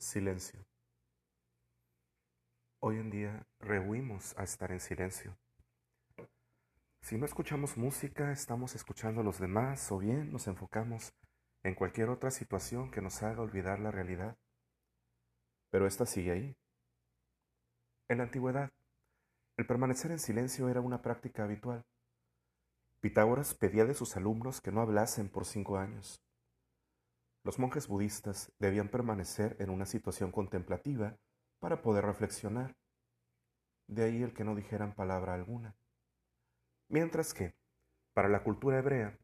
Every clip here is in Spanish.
Silencio. Hoy en día rehuimos a estar en silencio. Si no escuchamos música, estamos escuchando a los demás o bien nos enfocamos en cualquier otra situación que nos haga olvidar la realidad. Pero esta sigue ahí. En la antigüedad, el permanecer en silencio era una práctica habitual. Pitágoras pedía de sus alumnos que no hablasen por cinco años. Los monjes budistas debían permanecer en una situación contemplativa para poder reflexionar. De ahí el que no dijeran palabra alguna. Mientras que, para la cultura hebrea,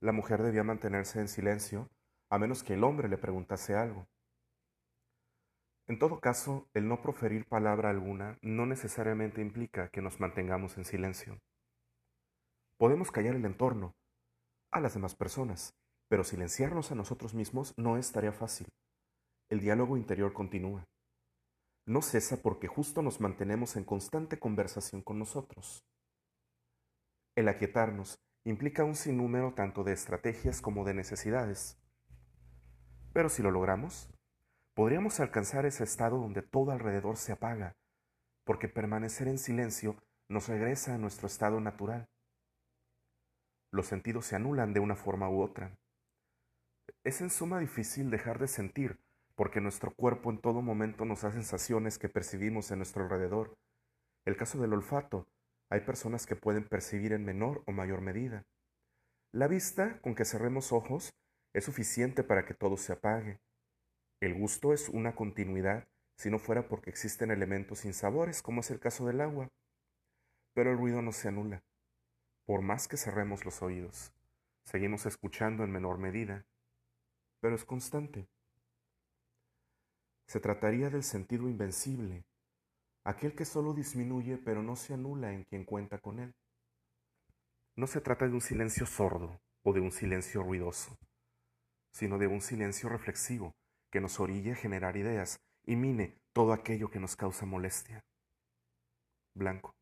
la mujer debía mantenerse en silencio a menos que el hombre le preguntase algo. En todo caso, el no proferir palabra alguna no necesariamente implica que nos mantengamos en silencio. Podemos callar el entorno, a las demás personas, pero silenciarnos a nosotros mismos no es tarea fácil. El diálogo interior continúa. No cesa porque justo nos mantenemos en constante conversación con nosotros. El aquietarnos implica un sinnúmero tanto de estrategias como de necesidades. Pero si lo logramos, podríamos alcanzar ese estado donde todo alrededor se apaga, porque permanecer en silencio nos regresa a nuestro estado natural. Los sentidos se anulan de una forma u otra. Es en suma difícil dejar de sentir, porque nuestro cuerpo en todo momento nos da sensaciones que percibimos en nuestro alrededor. El caso del olfato, hay personas que pueden percibir en menor o mayor medida. La vista, con que cerremos ojos, es suficiente para que todo se apague. El gusto es una continuidad si no fuera porque existen elementos insabores, como es el caso del agua. Pero el ruido no se anula. Por más que cerremos los oídos, seguimos escuchando en menor medida pero es constante. Se trataría del sentido invencible, aquel que solo disminuye pero no se anula en quien cuenta con él. No se trata de un silencio sordo o de un silencio ruidoso, sino de un silencio reflexivo que nos orille a generar ideas y mine todo aquello que nos causa molestia. Blanco.